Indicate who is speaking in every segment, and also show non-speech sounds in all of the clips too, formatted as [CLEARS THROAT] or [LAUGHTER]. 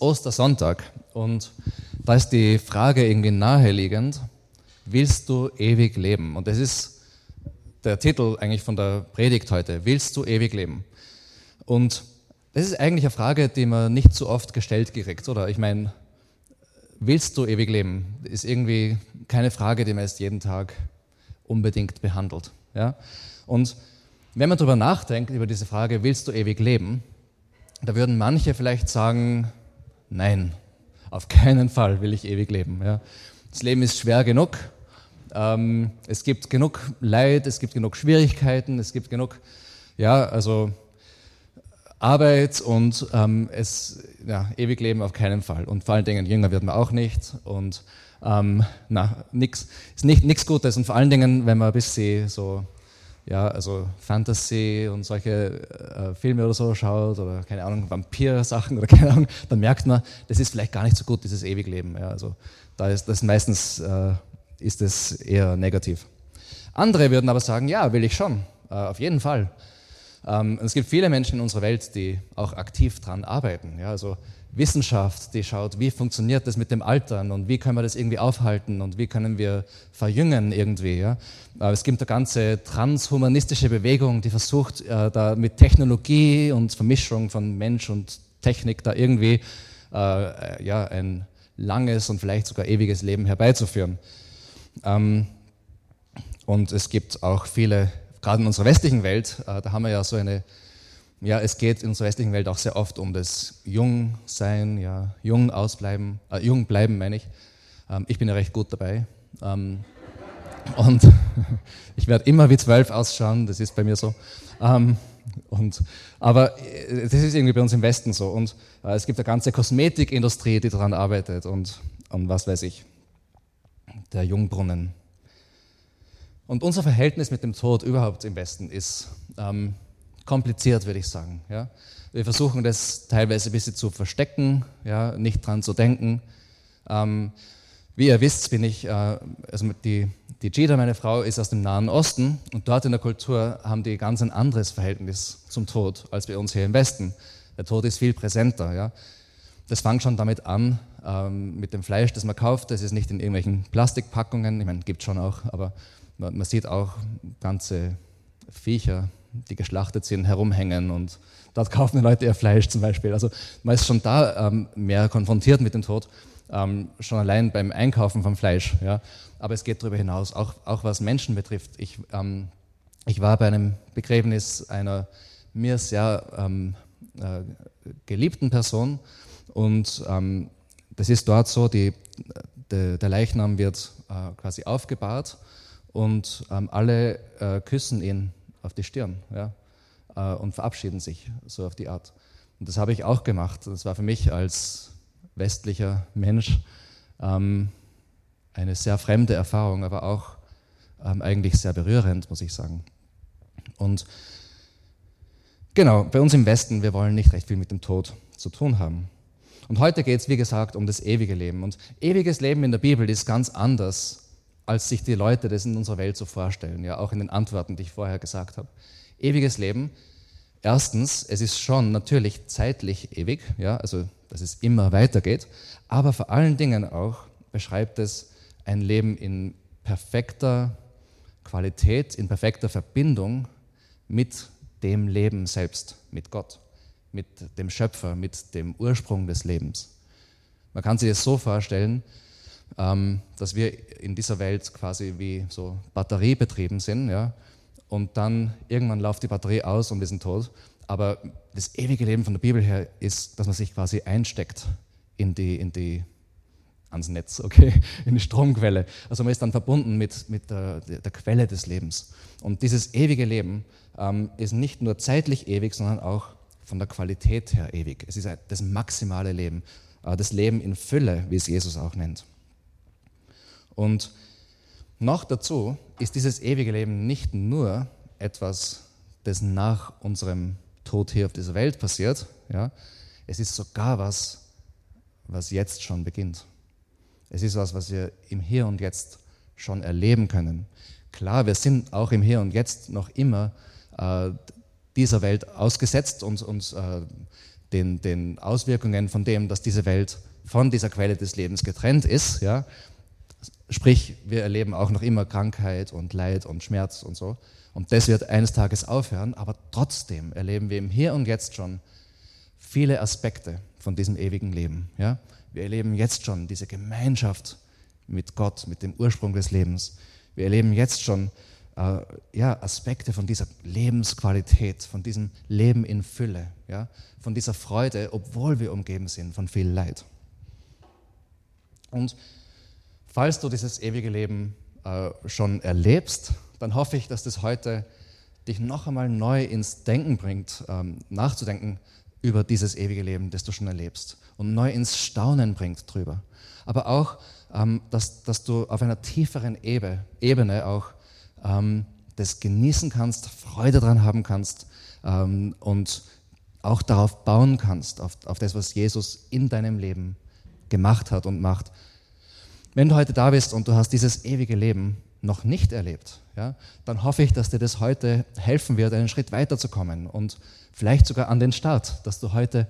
Speaker 1: Ostersonntag und da ist die Frage irgendwie naheliegend, willst du ewig leben? Und das ist der Titel eigentlich von der Predigt heute, willst du ewig leben? Und das ist eigentlich eine Frage, die man nicht so oft gestellt kriegt, oder? Ich meine, willst du ewig leben? Ist irgendwie keine Frage, die man jetzt jeden Tag unbedingt behandelt. Ja? Und wenn man darüber nachdenkt, über diese Frage, willst du ewig leben, da würden manche vielleicht sagen, nein, auf keinen Fall will ich ewig leben. Ja. Das Leben ist schwer genug, ähm, es gibt genug Leid, es gibt genug Schwierigkeiten, es gibt genug, ja, also Arbeit und ähm, es, ja, ewig leben auf keinen Fall. Und vor allen Dingen, jünger wird man auch nicht und ähm, na, nix, ist nicht nichts Gutes und vor allen Dingen, wenn man ein bisschen so ja, also Fantasy und solche äh, Filme oder so schaut oder keine Ahnung, Vampir-Sachen oder [LAUGHS] keine Ahnung, dann merkt man, das ist vielleicht gar nicht so gut, dieses Ewigleben. Ja, also da ist das meistens äh, ist es eher negativ. Andere würden aber sagen, ja, will ich schon, äh, auf jeden Fall. Ähm, es gibt viele Menschen in unserer Welt, die auch aktiv daran arbeiten. Ja, also Wissenschaft, die schaut, wie funktioniert das mit dem Altern und wie können wir das irgendwie aufhalten und wie können wir verjüngen irgendwie. Ja? Es gibt eine ganze transhumanistische Bewegung, die versucht, äh, da mit Technologie und Vermischung von Mensch und Technik da irgendwie äh, ja, ein langes und vielleicht sogar ewiges Leben herbeizuführen. Ähm, und es gibt auch viele, gerade in unserer westlichen Welt, äh, da haben wir ja so eine ja, es geht in unserer westlichen Welt auch sehr oft um das Jungsein, ja, jung ausbleiben, äh, jung bleiben meine ich. Ähm, ich bin ja recht gut dabei. Ähm, [LAUGHS] und [LAUGHS] ich werde immer wie zwölf ausschauen, das ist bei mir so. Ähm, und, aber äh, das ist irgendwie bei uns im Westen so. Und äh, es gibt eine ganze Kosmetikindustrie, die daran arbeitet und, und was weiß ich, der Jungbrunnen. Und unser Verhältnis mit dem Tod überhaupt im Westen ist, ähm, kompliziert, würde ich sagen. Ja? Wir versuchen das teilweise ein bisschen zu verstecken, ja, nicht dran zu denken. Ähm, wie ihr wisst, bin ich, äh, also die, die Gida, meine Frau, ist aus dem Nahen Osten und dort in der Kultur haben die ganz ein anderes Verhältnis zum Tod als bei uns hier im Westen. Der Tod ist viel präsenter. Ja? Das fängt schon damit an, ähm, mit dem Fleisch, das man kauft. Das ist nicht in irgendwelchen Plastikpackungen, ich meine, gibt schon auch, aber man, sieht auch ganze Viecher, die geschlachtet sind, herumhängen und dort kaufen die Leute ihr Fleisch zum Beispiel. Also man ist schon da ähm, mehr konfrontiert mit dem Tod, ähm, schon allein beim Einkaufen vom Fleisch. Ja. Aber es geht darüber hinaus, auch, auch was Menschen betrifft. Ich, ähm, ich war bei einem Begräbnis einer mir sehr ähm, äh, geliebten Person und ähm, das ist dort so, die, de, der Leichnam wird äh, quasi aufgebahrt und ähm, alle äh, küssen ihn auf die Stirn ja, äh, und verabschieden sich so auf die Art. Und das habe ich auch gemacht. Das war für mich als westlicher Mensch ähm, eine sehr fremde Erfahrung, aber auch ähm, eigentlich sehr berührend, muss ich sagen. Und genau, bei uns im Westen, wir wollen nicht recht viel mit dem Tod zu tun haben. Und heute geht es, wie gesagt, um das ewige Leben. Und ewiges Leben in der Bibel ist ganz anders als sich die Leute das in unserer Welt so vorstellen, ja, auch in den Antworten, die ich vorher gesagt habe. Ewiges Leben. Erstens, es ist schon natürlich zeitlich ewig, ja, also dass es immer weitergeht, aber vor allen Dingen auch beschreibt es ein Leben in perfekter Qualität, in perfekter Verbindung mit dem Leben selbst, mit Gott, mit dem Schöpfer, mit dem Ursprung des Lebens. Man kann sich das so vorstellen, dass wir in dieser Welt quasi wie so batteriebetrieben sind, ja, und dann irgendwann läuft die Batterie aus und wir sind tot. Aber das ewige Leben von der Bibel her ist, dass man sich quasi einsteckt in die, in die ans Netz, okay, [LAUGHS] in die Stromquelle. Also man ist dann verbunden mit, mit der, der Quelle des Lebens. Und dieses ewige Leben ähm, ist nicht nur zeitlich ewig, sondern auch von der Qualität her ewig. Es ist das maximale Leben, äh, das Leben in Fülle, wie es Jesus auch nennt. Und noch dazu ist dieses ewige Leben nicht nur etwas, das nach unserem Tod hier auf dieser Welt passiert, ja, es ist sogar was, was jetzt schon beginnt. Es ist was, was wir im Hier und Jetzt schon erleben können. Klar, wir sind auch im Hier und Jetzt noch immer äh, dieser Welt ausgesetzt und, und äh, den, den Auswirkungen von dem, dass diese Welt von dieser Quelle des Lebens getrennt ist. Ja? Sprich, wir erleben auch noch immer Krankheit und Leid und Schmerz und so. Und das wird eines Tages aufhören, aber trotzdem erleben wir im Hier und Jetzt schon viele Aspekte von diesem ewigen Leben. Ja? Wir erleben jetzt schon diese Gemeinschaft mit Gott, mit dem Ursprung des Lebens. Wir erleben jetzt schon äh, ja, Aspekte von dieser Lebensqualität, von diesem Leben in Fülle, ja? von dieser Freude, obwohl wir umgeben sind von viel Leid. Und falls du dieses ewige Leben äh, schon erlebst, dann hoffe ich, dass das heute dich noch einmal neu ins Denken bringt, ähm, nachzudenken über dieses ewige Leben, das du schon erlebst und neu ins Staunen bringt drüber. Aber auch, ähm, dass, dass du auf einer tieferen Ebene, Ebene auch ähm, das genießen kannst, Freude daran haben kannst ähm, und auch darauf bauen kannst, auf, auf das, was Jesus in deinem Leben gemacht hat und macht. Wenn du heute da bist und du hast dieses ewige Leben noch nicht erlebt, ja, dann hoffe ich, dass dir das heute helfen wird, einen Schritt weiterzukommen und vielleicht sogar an den Start, dass du heute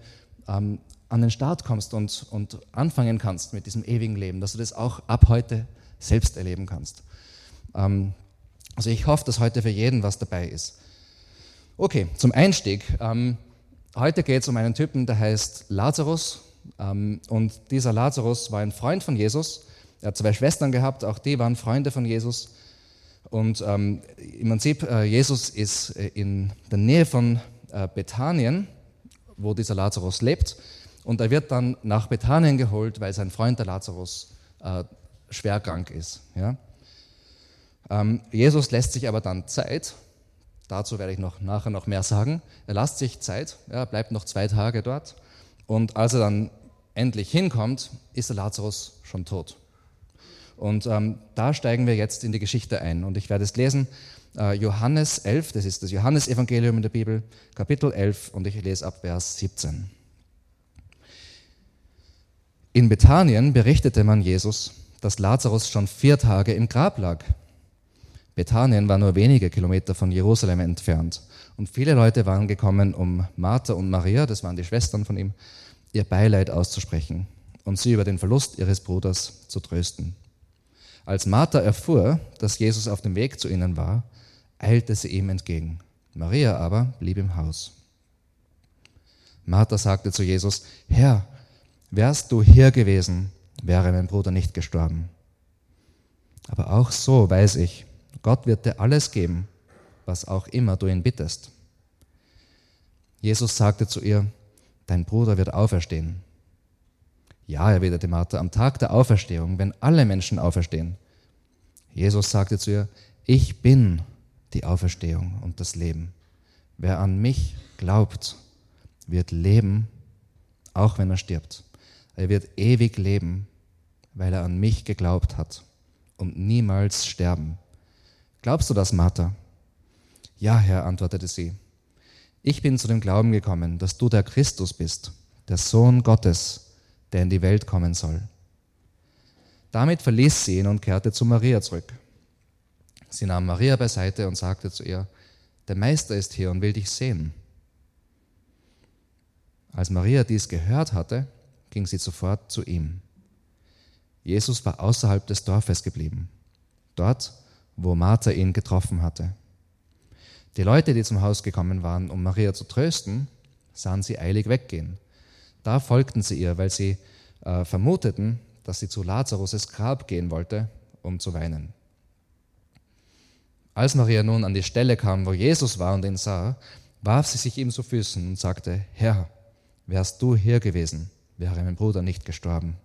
Speaker 1: ähm, an den Start kommst und, und anfangen kannst mit diesem ewigen Leben, dass du das auch ab heute selbst erleben kannst. Ähm, also ich hoffe, dass heute für jeden was dabei ist. Okay, zum Einstieg. Ähm, heute geht es um einen Typen, der heißt Lazarus. Ähm, und dieser Lazarus war ein Freund von Jesus er hat zwei Schwestern gehabt, auch die waren Freunde von Jesus. Und ähm, im Prinzip, äh, Jesus ist äh, in der Nähe von äh, Bethanien, wo dieser Lazarus lebt. Und er wird dann nach Bethanien geholt, weil sein Freund der Lazarus äh, schwer krank ist. Ja? Ähm, Jesus lässt sich aber dann Zeit. Dazu werde ich noch nachher noch mehr sagen. Er lässt sich Zeit, er bleibt noch zwei Tage dort. Und als er dann endlich hinkommt, ist der Lazarus schon tot. Und ähm, da steigen wir jetzt in die Geschichte ein. Und ich werde es lesen, äh, Johannes 11, das ist das Johannesevangelium in der Bibel, Kapitel 11, und ich lese ab Vers 17. In Bethanien berichtete man Jesus, dass Lazarus schon vier Tage im Grab lag. Bethanien war nur wenige Kilometer von Jerusalem entfernt. Und viele Leute waren gekommen, um Martha und Maria, das waren die Schwestern von ihm, ihr Beileid auszusprechen und sie über den Verlust ihres Bruders zu trösten. Als Martha erfuhr, dass Jesus auf dem Weg zu ihnen war, eilte sie ihm entgegen. Maria aber blieb im Haus. Martha sagte zu Jesus, Herr, wärst du hier gewesen, wäre mein Bruder nicht gestorben. Aber auch so weiß ich, Gott wird dir alles geben, was auch immer du ihn bittest. Jesus sagte zu ihr, dein Bruder wird auferstehen. Ja, erwiderte Martha, am Tag der Auferstehung, wenn alle Menschen auferstehen. Jesus sagte zu ihr, ich bin die Auferstehung und das Leben. Wer an mich glaubt, wird leben, auch wenn er stirbt. Er wird ewig leben, weil er an mich geglaubt hat und niemals sterben. Glaubst du das, Martha? Ja, Herr, antwortete sie. Ich bin zu dem Glauben gekommen, dass du der Christus bist, der Sohn Gottes, der in die Welt kommen soll. Damit verließ sie ihn und kehrte zu Maria zurück. Sie nahm Maria beiseite und sagte zu ihr, der Meister ist hier und will dich sehen. Als Maria dies gehört hatte, ging sie sofort zu ihm. Jesus war außerhalb des Dorfes geblieben, dort, wo Martha ihn getroffen hatte. Die Leute, die zum Haus gekommen waren, um Maria zu trösten, sahen sie eilig weggehen. Da folgten sie ihr, weil sie äh, vermuteten, dass sie zu Lazarus' Grab gehen wollte, um zu weinen. Als Maria nun an die Stelle kam, wo Jesus war und ihn sah, warf sie sich ihm zu Füßen und sagte, Herr, wärst du hier gewesen, wäre mein Bruder nicht gestorben.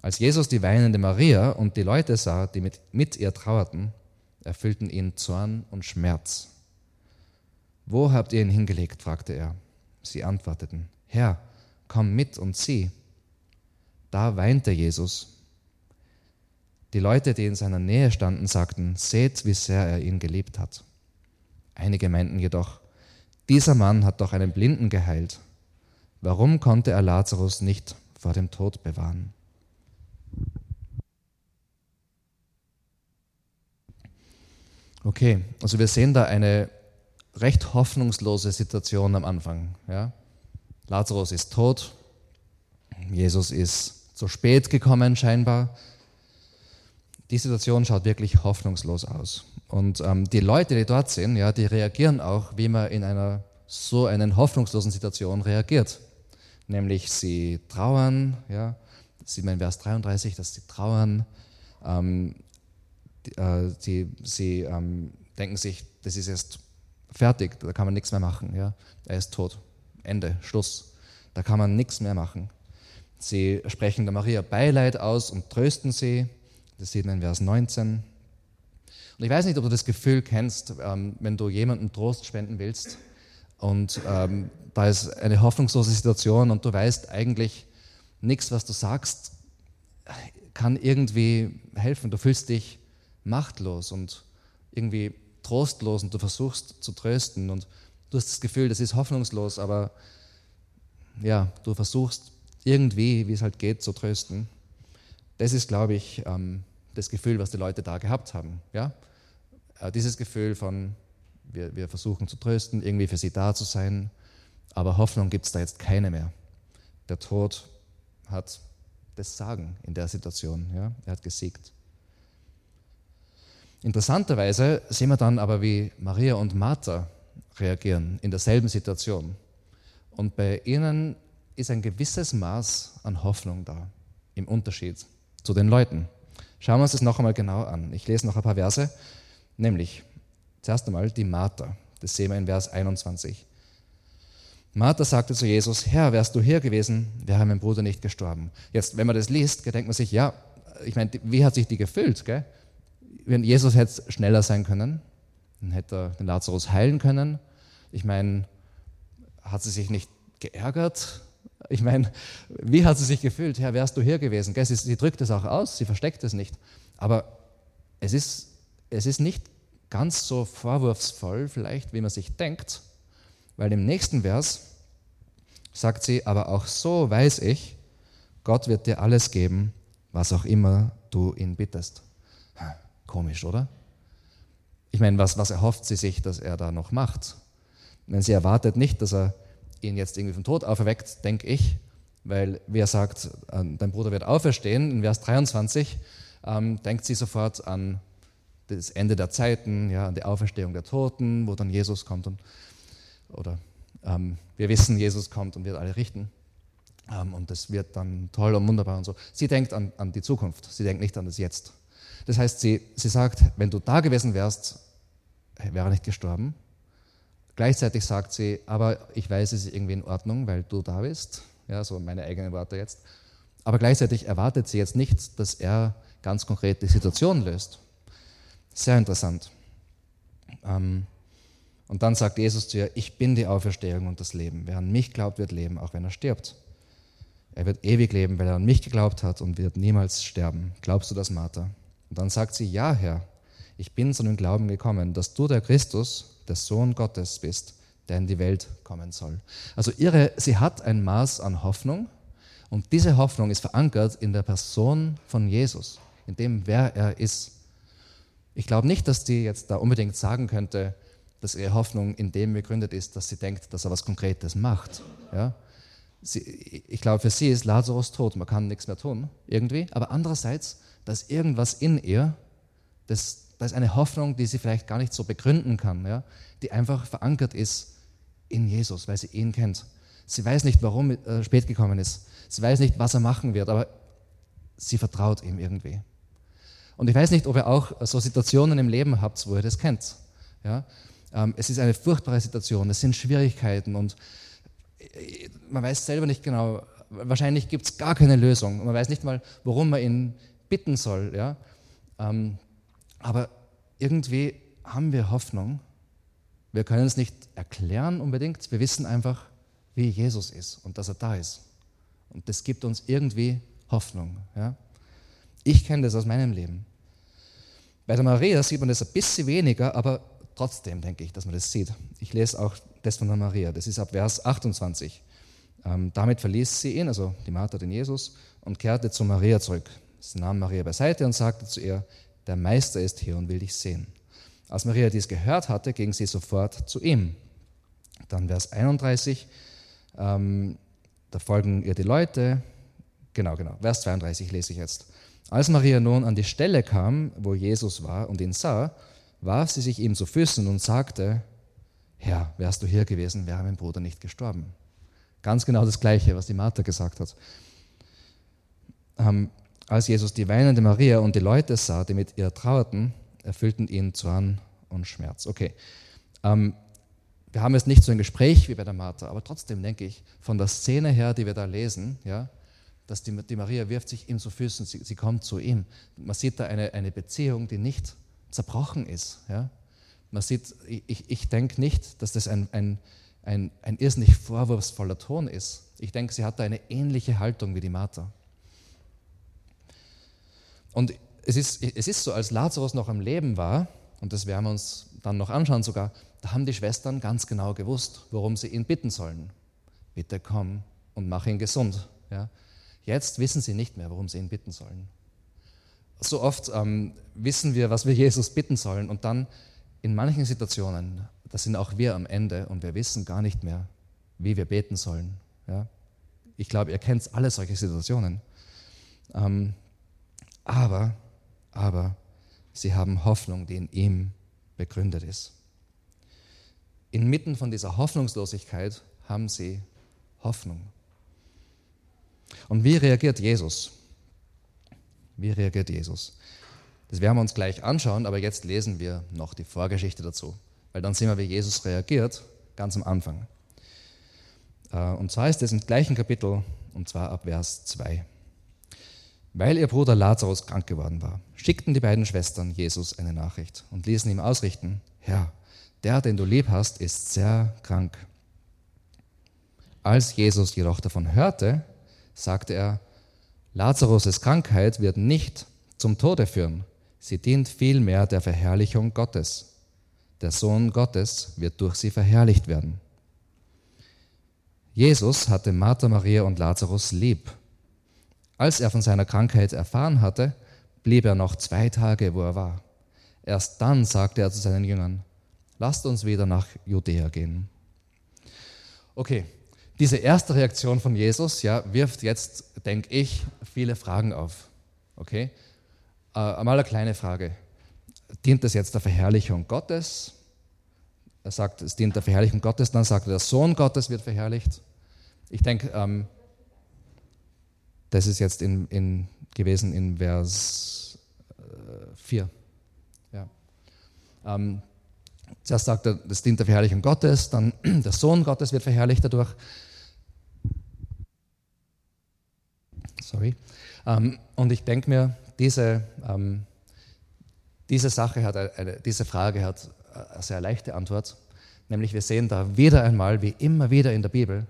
Speaker 1: Als Jesus die weinende Maria und die Leute sah, die mit, mit ihr trauerten, erfüllten ihn Zorn und Schmerz. Wo habt ihr ihn hingelegt? fragte er. Sie antworteten, Herr, komm mit und sieh. Da weinte Jesus. Die Leute, die in seiner Nähe standen, sagten, seht, wie sehr er ihn geliebt hat. Einige meinten jedoch, dieser Mann hat doch einen Blinden geheilt. Warum konnte er Lazarus nicht vor dem Tod bewahren? Okay, also wir sehen da eine recht hoffnungslose Situation am Anfang. Ja? Lazarus ist tot, Jesus ist zu spät gekommen scheinbar. Die Situation schaut wirklich hoffnungslos aus. Und ähm, die Leute, die dort sind, ja, die reagieren auch, wie man in einer so einer hoffnungslosen Situation reagiert. Nämlich sie trauern, ja, das sieht man in Vers 33, dass sie trauern, ähm, die, äh, sie, sie ähm, denken sich, das ist jetzt fertig, da kann man nichts mehr machen, ja, er ist tot, Ende, Schluss, da kann man nichts mehr machen. Sie sprechen der Maria Beileid aus und trösten sie, das sieht man in Vers 19. Und ich weiß nicht, ob du das Gefühl kennst, ähm, wenn du jemandem Trost spenden willst und ähm, da ist eine hoffnungslose Situation und du weißt eigentlich, nichts, was du sagst, kann irgendwie helfen. Du fühlst dich machtlos und irgendwie trostlos und du versuchst zu trösten und du hast das Gefühl, das ist hoffnungslos, aber ja, du versuchst irgendwie, wie es halt geht, zu trösten. Das ist, glaube ich, ähm, das Gefühl, was die Leute da gehabt haben. Ja? Äh, dieses Gefühl von, wir, wir versuchen zu trösten, irgendwie für sie da zu sein, aber Hoffnung gibt es da jetzt keine mehr. Der Tod hat das Sagen in der Situation. Ja? Er hat gesiegt. Interessanterweise sehen wir dann aber, wie Maria und Martha reagieren in derselben Situation. Und bei ihnen ist ein gewisses Maß an Hoffnung da, im Unterschied zu den Leuten. Schauen wir uns das noch einmal genau an. Ich lese noch ein paar Verse, nämlich zuerst einmal die Martha. Das sehen wir in Vers 21. Martha sagte zu Jesus, Herr, wärst du hier gewesen, wäre mein Bruder nicht gestorben. Jetzt, wenn man das liest, denkt man sich, ja, ich meine, wie hat sich die gefüllt? Gell? Wenn Jesus hätte schneller sein können, dann hätte er den Lazarus heilen können. Ich meine, hat sie sich nicht geärgert? Ich meine, wie hat sie sich gefühlt? Herr, wärst du hier gewesen? Gell? Sie, sie drückt es auch aus, sie versteckt es nicht. Aber es ist, es ist nicht ganz so vorwurfsvoll, vielleicht, wie man sich denkt, weil im nächsten Vers sagt sie, aber auch so weiß ich, Gott wird dir alles geben, was auch immer du ihn bittest. Komisch, oder? Ich meine, was, was erhofft sie sich, dass er da noch macht? Wenn sie erwartet nicht, dass er ihn jetzt irgendwie vom Tod auferweckt, denke ich, weil wer sagt, äh, dein Bruder wird auferstehen, in Vers 23, ähm, denkt sie sofort an das Ende der Zeiten, ja, an die Auferstehung der Toten, wo dann Jesus kommt und oder ähm, wir wissen, Jesus kommt und wird alle richten. Ähm, und das wird dann toll und wunderbar und so. Sie denkt an, an die Zukunft, sie denkt nicht an das Jetzt. Das heißt, sie, sie sagt, wenn du da gewesen wärst, wäre er nicht gestorben. Gleichzeitig sagt sie, aber ich weiß, es ist irgendwie in Ordnung, weil du da bist. Ja, so meine eigenen Worte jetzt. Aber gleichzeitig erwartet sie jetzt nicht, dass er ganz konkret die Situation löst. Sehr interessant. Ähm, und dann sagt Jesus zu ihr, ich bin die Auferstehung und das Leben. Wer an mich glaubt, wird leben, auch wenn er stirbt. Er wird ewig leben, weil er an mich geglaubt hat und wird niemals sterben. Glaubst du das, Martha? Und dann sagt sie, ja, Herr, ich bin zu dem Glauben gekommen, dass du der Christus, der Sohn Gottes bist, der in die Welt kommen soll. Also ihre, sie hat ein Maß an Hoffnung und diese Hoffnung ist verankert in der Person von Jesus, in dem, wer er ist. Ich glaube nicht, dass die jetzt da unbedingt sagen könnte, dass ihre Hoffnung in dem begründet ist, dass sie denkt, dass er was Konkretes macht. Ja? Sie, ich glaube, für sie ist Lazarus tot, man kann nichts mehr tun, irgendwie. Aber andererseits, da ist irgendwas in ihr, das, da ist eine Hoffnung, die sie vielleicht gar nicht so begründen kann, ja? die einfach verankert ist in Jesus, weil sie ihn kennt. Sie weiß nicht, warum er äh, spät gekommen ist. Sie weiß nicht, was er machen wird, aber sie vertraut ihm irgendwie. Und ich weiß nicht, ob ihr auch so Situationen im Leben habt, wo ihr das kennt. Ja? Ähm, es ist eine furchtbare Situation, es sind Schwierigkeiten und äh, man weiß selber nicht genau, wahrscheinlich gibt es gar keine Lösung. Man weiß nicht mal, worum man ihn bitten soll. Ja? Ähm, aber irgendwie haben wir Hoffnung. Wir können es nicht erklären unbedingt. Wir wissen einfach, wie Jesus ist und dass er da ist. Und das gibt uns irgendwie Hoffnung. Ja? Ich kenne das aus meinem Leben. Bei der Maria sieht man das ein bisschen weniger, aber trotzdem denke ich, dass man das sieht. Ich lese auch das von der Maria, das ist ab Vers 28. Ähm, damit verließ sie ihn, also die Martha den Jesus, und kehrte zu Maria zurück. Sie nahm Maria beiseite und sagte zu ihr, der Meister ist hier und will dich sehen. Als Maria dies gehört hatte, ging sie sofort zu ihm. Dann Vers 31, ähm, da folgen ihr die Leute. Genau, genau, Vers 32 lese ich jetzt. Als Maria nun an die Stelle kam, wo Jesus war und ihn sah, warf sie sich ihm zu Füßen und sagte, Herr, wärst du hier gewesen, wäre mein Bruder nicht gestorben. Ganz genau das Gleiche, was die Martha gesagt hat. Ähm, als Jesus die weinende Maria und die Leute sah, die mit ihr trauerten, erfüllten ihn Zorn und Schmerz. Okay, ähm, wir haben jetzt nicht so ein Gespräch wie bei der Martha, aber trotzdem denke ich, von der Szene her, die wir da lesen, ja, dass die, die Maria wirft sich ihm zu Füßen, sie, sie kommt zu ihm. Man sieht da eine, eine Beziehung, die nicht zerbrochen ist. Ja. Man sieht, ich, ich denke nicht, dass das ein, ein, ein, ein irrsinnig vorwurfsvoller Ton ist. Ich denke, sie hat da eine ähnliche Haltung wie die Martha. Und es ist, es ist so, als Lazarus noch am Leben war, und das werden wir uns dann noch anschauen sogar, da haben die Schwestern ganz genau gewusst, worum sie ihn bitten sollen. Bitte komm und mach ihn gesund. Ja? Jetzt wissen sie nicht mehr, worum sie ihn bitten sollen. So oft ähm, wissen wir, was wir Jesus bitten sollen und dann in manchen Situationen, da sind auch wir am Ende und wir wissen gar nicht mehr, wie wir beten sollen. Ja? Ich glaube, ihr kennt alle solche Situationen. Ähm, aber, aber sie haben Hoffnung, die in ihm begründet ist. Inmitten von dieser Hoffnungslosigkeit haben sie Hoffnung. Und wie reagiert Jesus? Wie reagiert Jesus? Das werden wir uns gleich anschauen, aber jetzt lesen wir noch die Vorgeschichte dazu, weil dann sehen wir, wie Jesus reagiert, ganz am Anfang. Äh, und zwar ist es im gleichen Kapitel, und zwar ab Vers 2. Weil ihr Bruder Lazarus krank geworden war, schickten die beiden Schwestern Jesus eine Nachricht und ließen ihm ausrichten, Herr, der, den du lieb hast, ist sehr krank. Als Jesus jedoch davon hörte, sagte er, Lazarus' Krankheit wird nicht zum Tode führen, sie dient vielmehr der Verherrlichung Gottes. Der Sohn Gottes wird durch sie verherrlicht werden. Jesus hatte Martha, Maria und Lazarus lieb als er von seiner Krankheit erfahren hatte, blieb er noch zwei Tage, wo er war. Erst dann sagte er zu seinen Jüngern, lasst uns wieder nach Judäa gehen. Okay, diese erste Reaktion von Jesus ja, wirft jetzt, denke ich, viele Fragen auf. Okay? Äh, einmal eine kleine Frage. Dient das jetzt der Verherrlichung Gottes? Er sagt, es dient der Verherrlichung Gottes, dann sagt er, der Sohn Gottes wird verherrlicht. Ich denke, ähm, das ist jetzt in, in, gewesen in Vers äh, 4. Ja. Ähm, zuerst sagt er, das dient der Verherrlichung Gottes, dann [CLEARS THROAT] der Sohn Gottes wird verherrlicht dadurch. Sorry. Ähm, und ich denke mir, diese, ähm, diese Sache hat, eine, diese Frage hat eine sehr leichte Antwort. Nämlich wir sehen da wieder einmal, wie immer wieder in der Bibel,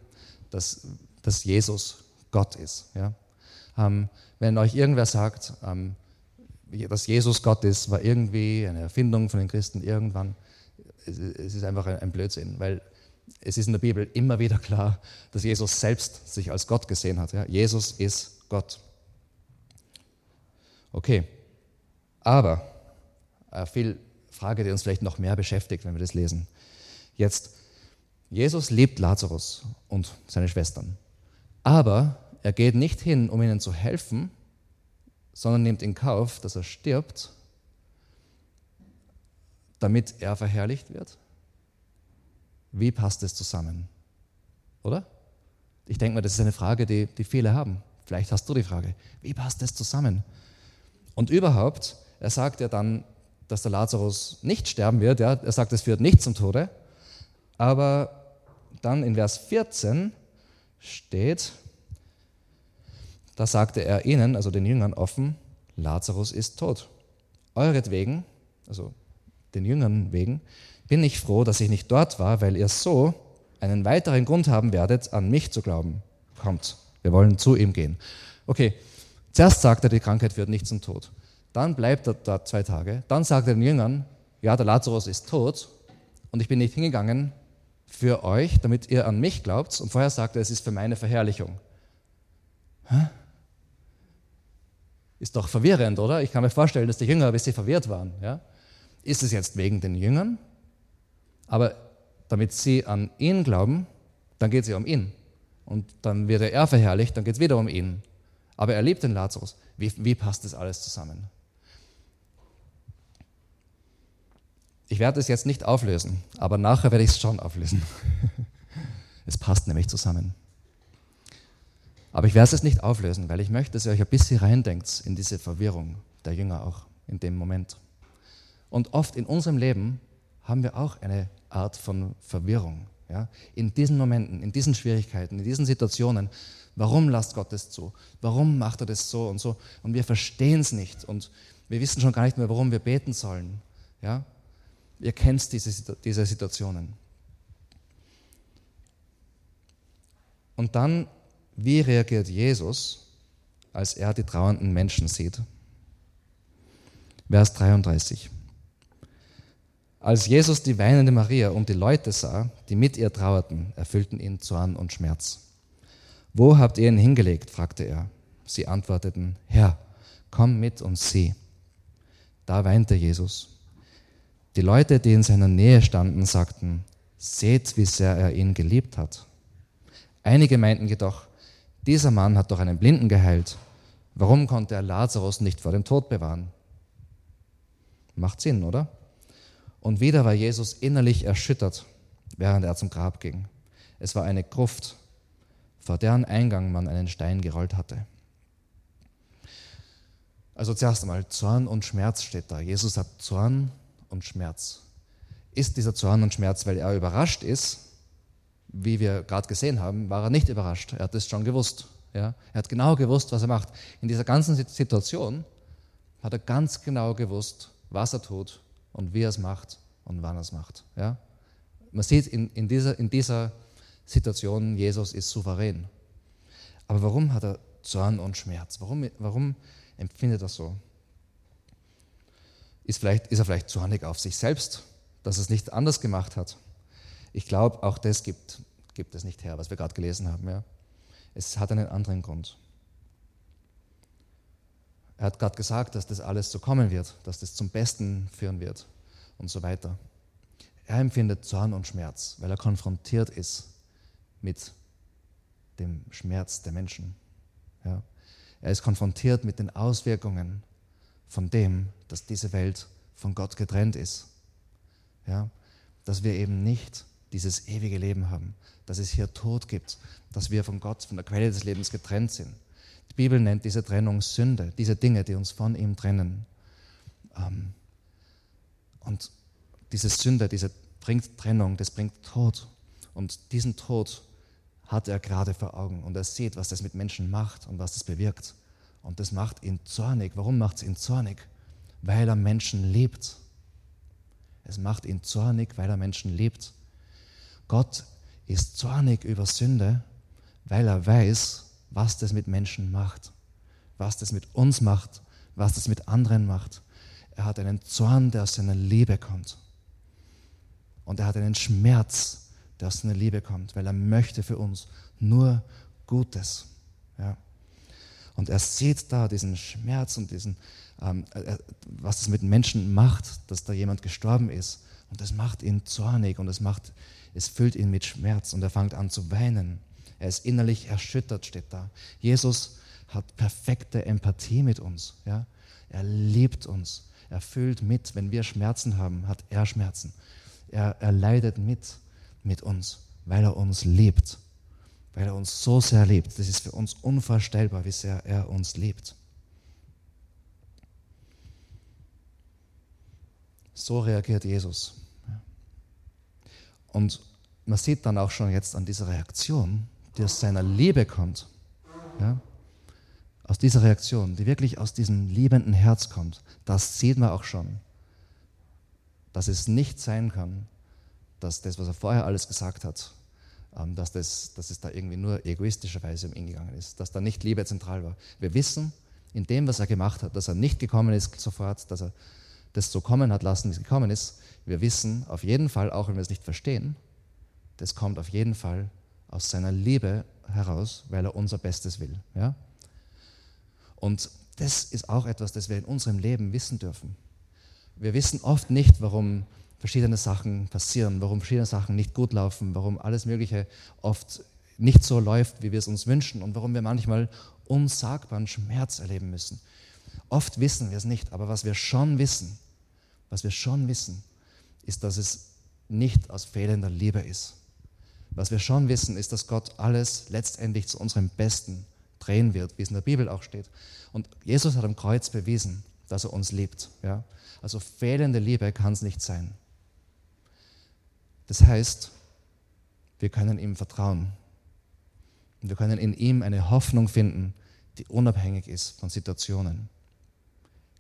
Speaker 1: dass, dass Jesus Gott ist. Ja? Ähm, wenn euch irgendwer sagt, ähm, dass Jesus Gott ist, war irgendwie eine Erfindung von den Christen irgendwann. Es ist einfach ein Blödsinn, weil es ist in der Bibel immer wieder klar, dass Jesus selbst sich als Gott gesehen hat. Ja? Jesus ist Gott. Okay, aber eine viel Frage, die uns vielleicht noch mehr beschäftigt, wenn wir das lesen. Jetzt, Jesus liebt Lazarus und seine Schwestern, aber er geht nicht hin, um ihnen zu helfen, sondern nimmt in Kauf, dass er stirbt, damit er verherrlicht wird. Wie passt es zusammen? Oder? Ich denke mal, das ist eine Frage, die, die viele haben. Vielleicht hast du die Frage. Wie passt es zusammen? Und überhaupt, er sagt ja dann, dass der Lazarus nicht sterben wird. Ja? Er sagt, es führt nicht zum Tode. Aber dann in Vers 14 steht, da sagte er ihnen, also den Jüngern offen, Lazarus ist tot. Euretwegen, also den Jüngern wegen, bin ich froh, dass ich nicht dort war, weil ihr so einen weiteren Grund haben werdet, an mich zu glauben. Kommt, wir wollen zu ihm gehen. Okay, zuerst sagt er, die Krankheit führt nicht zum Tod. Dann bleibt er dort zwei Tage. Dann sagt er den Jüngern, ja, der Lazarus ist tot und ich bin nicht hingegangen für euch, damit ihr an mich glaubt. Und vorher sagt er, es ist für meine Verherrlichung. Hä? Ist doch verwirrend, oder? Ich kann mir vorstellen, dass die Jünger ein bisschen verwirrt waren. Ja? ist es jetzt wegen den Jüngern, aber damit sie an ihn glauben, dann geht es ja um ihn. Und dann wird er verherrlicht, dann geht es wieder um ihn. Aber er liebt den Lazarus. Wie, wie passt das alles zusammen? Ich werde es jetzt nicht auflösen, aber nachher werde ich es schon auflösen. [LAUGHS] es passt nämlich zusammen. Aber ich werde es nicht auflösen, weil ich möchte, dass ihr euch ein bisschen reindenkt in diese Verwirrung der Jünger auch in dem Moment. Und oft in unserem Leben haben wir auch eine Art von Verwirrung. Ja? In diesen Momenten, in diesen Schwierigkeiten, in diesen Situationen. Warum lasst Gott das zu? Warum macht er das so und so? Und wir verstehen es nicht und wir wissen schon gar nicht mehr, warum wir beten sollen. Ja? Ihr kennt diese, diese Situationen. Und dann, wie reagiert Jesus, als er die trauernden Menschen sieht? Vers 33. Als Jesus die weinende Maria und die Leute sah, die mit ihr trauerten, erfüllten ihn Zorn und Schmerz. Wo habt ihr ihn hingelegt? fragte er. Sie antworteten, Herr, komm mit und sieh. Da weinte Jesus. Die Leute, die in seiner Nähe standen, sagten, seht, wie sehr er ihn geliebt hat. Einige meinten jedoch, dieser Mann hat doch einen Blinden geheilt. Warum konnte er Lazarus nicht vor dem Tod bewahren? Macht Sinn, oder? Und wieder war Jesus innerlich erschüttert, während er zum Grab ging. Es war eine Gruft, vor deren Eingang man einen Stein gerollt hatte. Also zuerst einmal Zorn und Schmerz steht da. Jesus hat Zorn und Schmerz. Ist dieser Zorn und Schmerz, weil er überrascht ist, wie wir gerade gesehen haben, war er nicht überrascht. Er hat es schon gewusst. Ja? Er hat genau gewusst, was er macht. In dieser ganzen Situation hat er ganz genau gewusst, was er tut und wie er es macht und wann er es macht. Ja? Man sieht in, in, dieser, in dieser Situation, Jesus ist souverän. Aber warum hat er Zorn und Schmerz? Warum, warum empfindet er so? Ist, vielleicht, ist er vielleicht zornig auf sich selbst, dass er es nicht anders gemacht hat? Ich glaube, auch das gibt, gibt es nicht her, was wir gerade gelesen haben. Ja? Es hat einen anderen Grund. Er hat gerade gesagt, dass das alles so kommen wird, dass das zum Besten führen wird und so weiter. Er empfindet Zorn und Schmerz, weil er konfrontiert ist mit dem Schmerz der Menschen. Ja? Er ist konfrontiert mit den Auswirkungen von dem, dass diese Welt von Gott getrennt ist. Ja? Dass wir eben nicht dieses ewige Leben haben, dass es hier Tod gibt, dass wir von Gott, von der Quelle des Lebens getrennt sind. Die Bibel nennt diese Trennung Sünde, diese Dinge, die uns von ihm trennen. Ähm, und diese Sünde, diese bringt Trennung, das bringt Tod. Und diesen Tod hat er gerade vor Augen und er sieht, was das mit Menschen macht und was das bewirkt. Und das macht ihn zornig. Warum macht es ihn zornig? Weil er Menschen liebt. Es macht ihn zornig, weil er Menschen liebt. Gott ist zornig über Sünde, weil er weiß, was das mit Menschen macht, was das mit uns macht, was das mit anderen macht. Er hat einen Zorn, der aus seiner Liebe kommt. Und er hat einen Schmerz, der aus seiner Liebe kommt, weil er möchte für uns nur Gutes. Ja. Und er sieht da diesen Schmerz und diesen, ähm, äh, was es mit Menschen macht, dass da jemand gestorben ist. Und das macht ihn zornig und es, macht, es füllt ihn mit Schmerz und er fängt an zu weinen. Er ist innerlich erschüttert, steht da. Jesus hat perfekte Empathie mit uns. Ja? Er liebt uns. Er fühlt mit. Wenn wir Schmerzen haben, hat er Schmerzen. Er, er leidet mit mit uns, weil er uns liebt weil er uns so sehr liebt. Das ist für uns unvorstellbar, wie sehr er uns liebt. So reagiert Jesus. Und man sieht dann auch schon jetzt an dieser Reaktion, die aus seiner Liebe kommt, ja, aus dieser Reaktion, die wirklich aus diesem liebenden Herz kommt, das sieht man auch schon, dass es nicht sein kann, dass das, was er vorher alles gesagt hat, ähm, dass, das, dass es da irgendwie nur egoistischerweise um ihn gegangen ist, dass da nicht Liebe zentral war. Wir wissen in dem, was er gemacht hat, dass er nicht gekommen ist sofort, dass er das so kommen hat lassen, wie es gekommen ist. Wir wissen auf jeden Fall, auch wenn wir es nicht verstehen, das kommt auf jeden Fall aus seiner Liebe heraus, weil er unser Bestes will. Ja? Und das ist auch etwas, das wir in unserem Leben wissen dürfen. wir wissen oft nicht, warum verschiedene Sachen passieren, warum verschiedene Sachen nicht gut laufen, warum alles Mögliche oft nicht so läuft, wie wir es uns wünschen und warum wir manchmal unsagbaren Schmerz erleben müssen. Oft wissen wir es nicht, aber was wir schon wissen, was wir schon wissen, ist, dass es nicht aus fehlender Liebe ist. Was wir schon wissen, ist, dass Gott alles letztendlich zu unserem Besten drehen wird, wie es in der Bibel auch steht. Und Jesus hat am Kreuz bewiesen, dass er uns liebt. Ja? Also fehlende Liebe kann es nicht sein. Das heißt, wir können ihm vertrauen. Und wir können in ihm eine Hoffnung finden, die unabhängig ist von Situationen.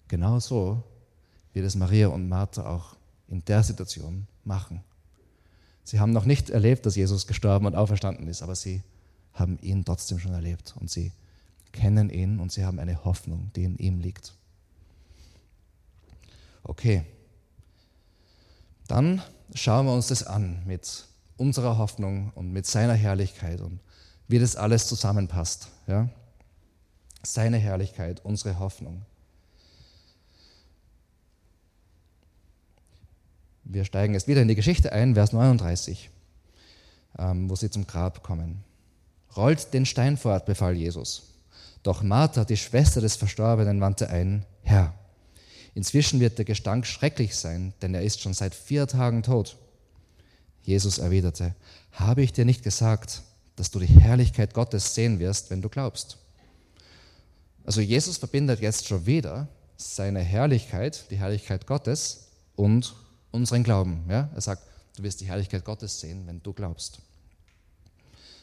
Speaker 1: Genauso wird es Maria und Martha auch in der Situation machen. Sie haben noch nicht erlebt, dass Jesus gestorben und auferstanden ist, aber sie haben ihn trotzdem schon erlebt und sie kennen ihn und sie haben eine Hoffnung, die in ihm liegt. Okay, dann schauen wir uns das an mit unserer Hoffnung und mit seiner Herrlichkeit und wie das alles zusammenpasst. Ja? Seine Herrlichkeit, unsere Hoffnung. Wir steigen jetzt wieder in die Geschichte ein, Vers 39, ähm, wo sie zum Grab kommen. Rollt den Stein fort, befahl Jesus. Doch Martha, die Schwester des Verstorbenen, wandte ein, Herr, inzwischen wird der Gestank schrecklich sein, denn er ist schon seit vier Tagen tot. Jesus erwiderte, habe ich dir nicht gesagt, dass du die Herrlichkeit Gottes sehen wirst, wenn du glaubst? Also Jesus verbindet jetzt schon wieder seine Herrlichkeit, die Herrlichkeit Gottes und unseren Glauben. Ja? Er sagt, du wirst die Herrlichkeit Gottes sehen, wenn du glaubst.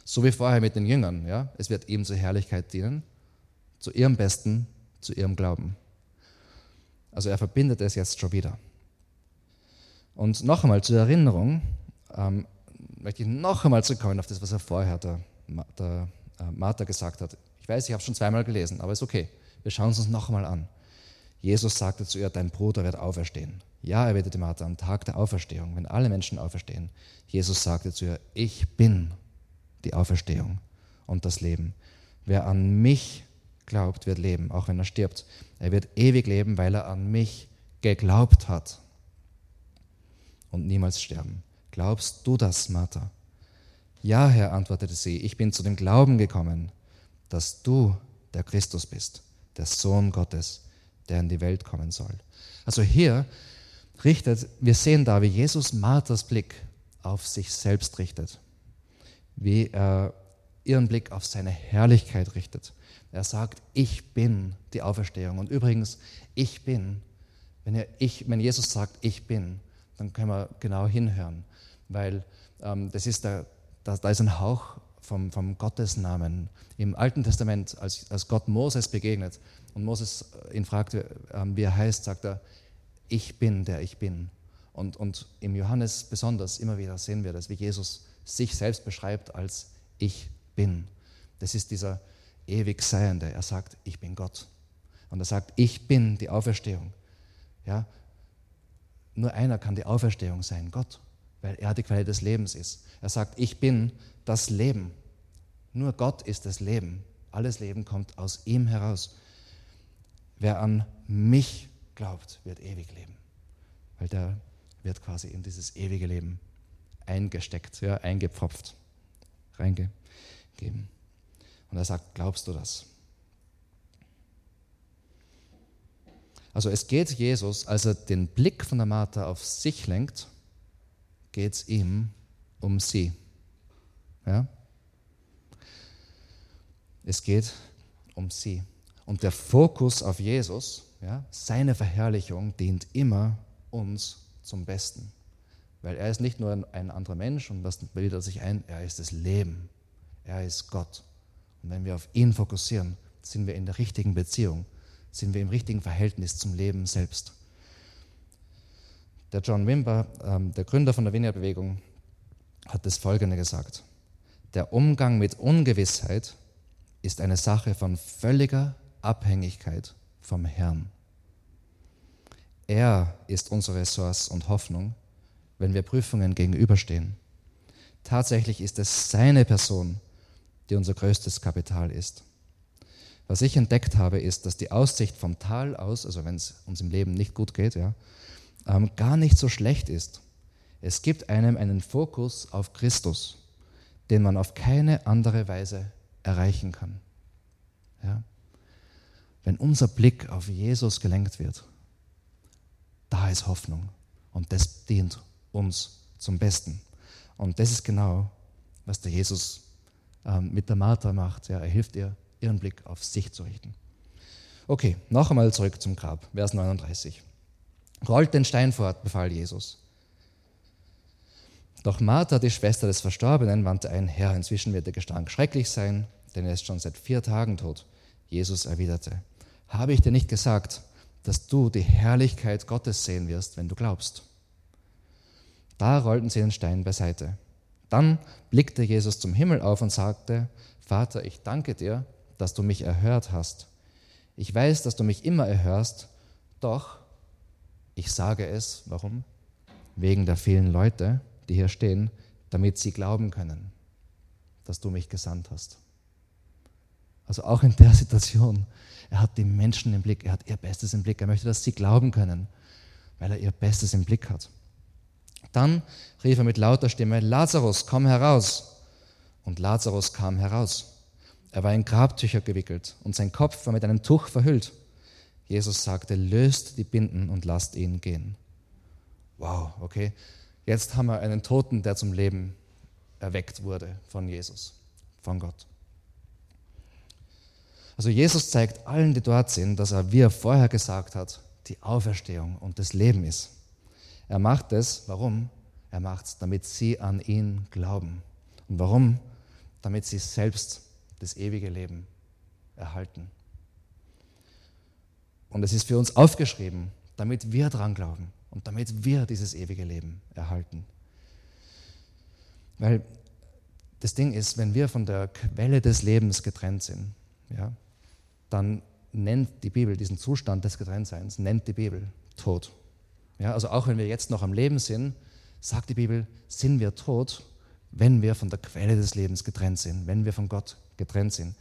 Speaker 1: So wie vorher mit den Jüngern. Ja? Es wird ihm zur Herrlichkeit dienen, zu ihrem Besten, zu ihrem Glauben. Also er verbindet es jetzt schon wieder. Und noch einmal zur Erinnerung, ähm, möchte ich noch einmal zurückkommen auf das, was er vorher der, der äh, Martha gesagt hat. Ich weiß, ich habe es schon zweimal gelesen, aber ist okay. Wir schauen es uns noch einmal an. Jesus sagte zu ihr, dein Bruder wird auferstehen. Ja, erwiderte Martha, am Tag der Auferstehung, wenn alle Menschen auferstehen. Jesus sagte zu ihr, ich bin die Auferstehung und das Leben. Wer an mich glaubt, wird leben, auch wenn er stirbt. Er wird ewig leben, weil er an mich geglaubt hat und niemals sterben. Glaubst du das, Martha? Ja, Herr, antwortete sie, ich bin zu dem Glauben gekommen, dass du der Christus bist, der Sohn Gottes, der in die Welt kommen soll. Also hier richtet, wir sehen da, wie Jesus Marthas Blick auf sich selbst richtet, wie er ihren Blick auf seine Herrlichkeit richtet. Er sagt, ich bin die Auferstehung. Und übrigens, ich bin, wenn, er, ich, wenn Jesus sagt, ich bin, dann können wir genau hinhören, weil ähm, das ist der, da, da ist ein Hauch vom, vom Gottesnamen. Im Alten Testament, als, als Gott Moses begegnet und Moses ihn fragt, ähm, wie er heißt, sagt er, ich bin der ich bin. Und, und im Johannes besonders immer wieder sehen wir das, wie Jesus sich selbst beschreibt als ich bin. Das ist dieser ewig Seiende. Er sagt, ich bin Gott. Und er sagt, ich bin die Auferstehung. Ja? Nur einer kann die Auferstehung sein, Gott, weil er die Quelle des Lebens ist. Er sagt, ich bin das Leben. Nur Gott ist das Leben. Alles Leben kommt aus ihm heraus. Wer an mich glaubt, wird ewig leben. Weil der wird quasi in dieses ewige Leben eingesteckt, ja, eingepfropft, reingegeben. Und er sagt, glaubst du das? Also es geht Jesus, als er den Blick von der Martha auf sich lenkt, geht es ihm um sie. Ja? Es geht um sie. Und der Fokus auf Jesus, ja, seine Verherrlichung, dient immer uns zum Besten. Weil er ist nicht nur ein anderer Mensch und das bildet er sich ein, er ist das Leben. Er ist Gott. Und wenn wir auf ihn fokussieren, sind wir in der richtigen Beziehung, sind wir im richtigen Verhältnis zum Leben selbst. Der John Wimber, ähm, der Gründer von der Vineyard-Bewegung, hat das Folgende gesagt. Der Umgang mit Ungewissheit ist eine Sache von völliger Abhängigkeit vom Herrn. Er ist unsere Ressource und Hoffnung, wenn wir Prüfungen gegenüberstehen. Tatsächlich ist es seine Person, die unser größtes Kapital ist. Was ich entdeckt habe, ist, dass die Aussicht vom Tal aus, also wenn es uns im Leben nicht gut geht, ja, ähm, gar nicht so schlecht ist. Es gibt einem einen Fokus auf Christus, den man auf keine andere Weise erreichen kann. Ja? Wenn unser Blick auf Jesus gelenkt wird, da ist Hoffnung und das dient uns zum Besten. Und das ist genau, was der Jesus ähm, mit der Martha macht. Ja, er hilft ihr, ihren Blick auf sich zu richten. Okay, noch einmal zurück zum Grab, Vers 39. Rollt den Stein fort, befahl Jesus. Doch Martha, die Schwester des Verstorbenen, wandte ein, Herr, inzwischen wird der Gestank schrecklich sein, denn er ist schon seit vier Tagen tot. Jesus erwiderte, habe ich dir nicht gesagt, dass du die Herrlichkeit Gottes sehen wirst, wenn du glaubst? Da rollten sie den Stein beiseite. Dann blickte Jesus zum Himmel auf und sagte, Vater, ich danke dir, dass du mich erhört hast. Ich weiß, dass du mich immer erhörst, doch ich sage es, warum? Wegen der vielen Leute, die hier stehen, damit sie glauben können, dass du mich gesandt hast. Also auch in der [LAUGHS] Situation, er hat die Menschen im Blick, er hat ihr Bestes im Blick, er möchte, dass sie glauben können, weil er ihr Bestes im Blick hat. Dann rief er mit lauter Stimme, Lazarus, komm heraus. Und Lazarus kam heraus. Er war in Grabtücher gewickelt und sein Kopf war mit einem Tuch verhüllt. Jesus sagte, löst die Binden und lasst ihn gehen. Wow, okay. Jetzt haben wir einen Toten, der zum Leben erweckt wurde von Jesus, von Gott. Also Jesus zeigt allen, die dort sind, dass er, wie er vorher gesagt hat, die Auferstehung und das Leben ist. Er macht es, warum? Er macht es, damit sie an ihn glauben. Und warum? Damit sie selbst das ewige Leben erhalten. Und es ist für uns aufgeschrieben, damit wir dran glauben und damit wir dieses ewige Leben erhalten. Weil das Ding ist, wenn wir von der Quelle des Lebens getrennt sind, ja, dann nennt die Bibel diesen Zustand des Getrenntseins, nennt die Bibel Tod. Ja, also auch wenn wir jetzt noch am Leben sind, sagt die Bibel, sind wir tot, wenn wir von der Quelle des Lebens getrennt sind, wenn wir von Gott getrennt sind.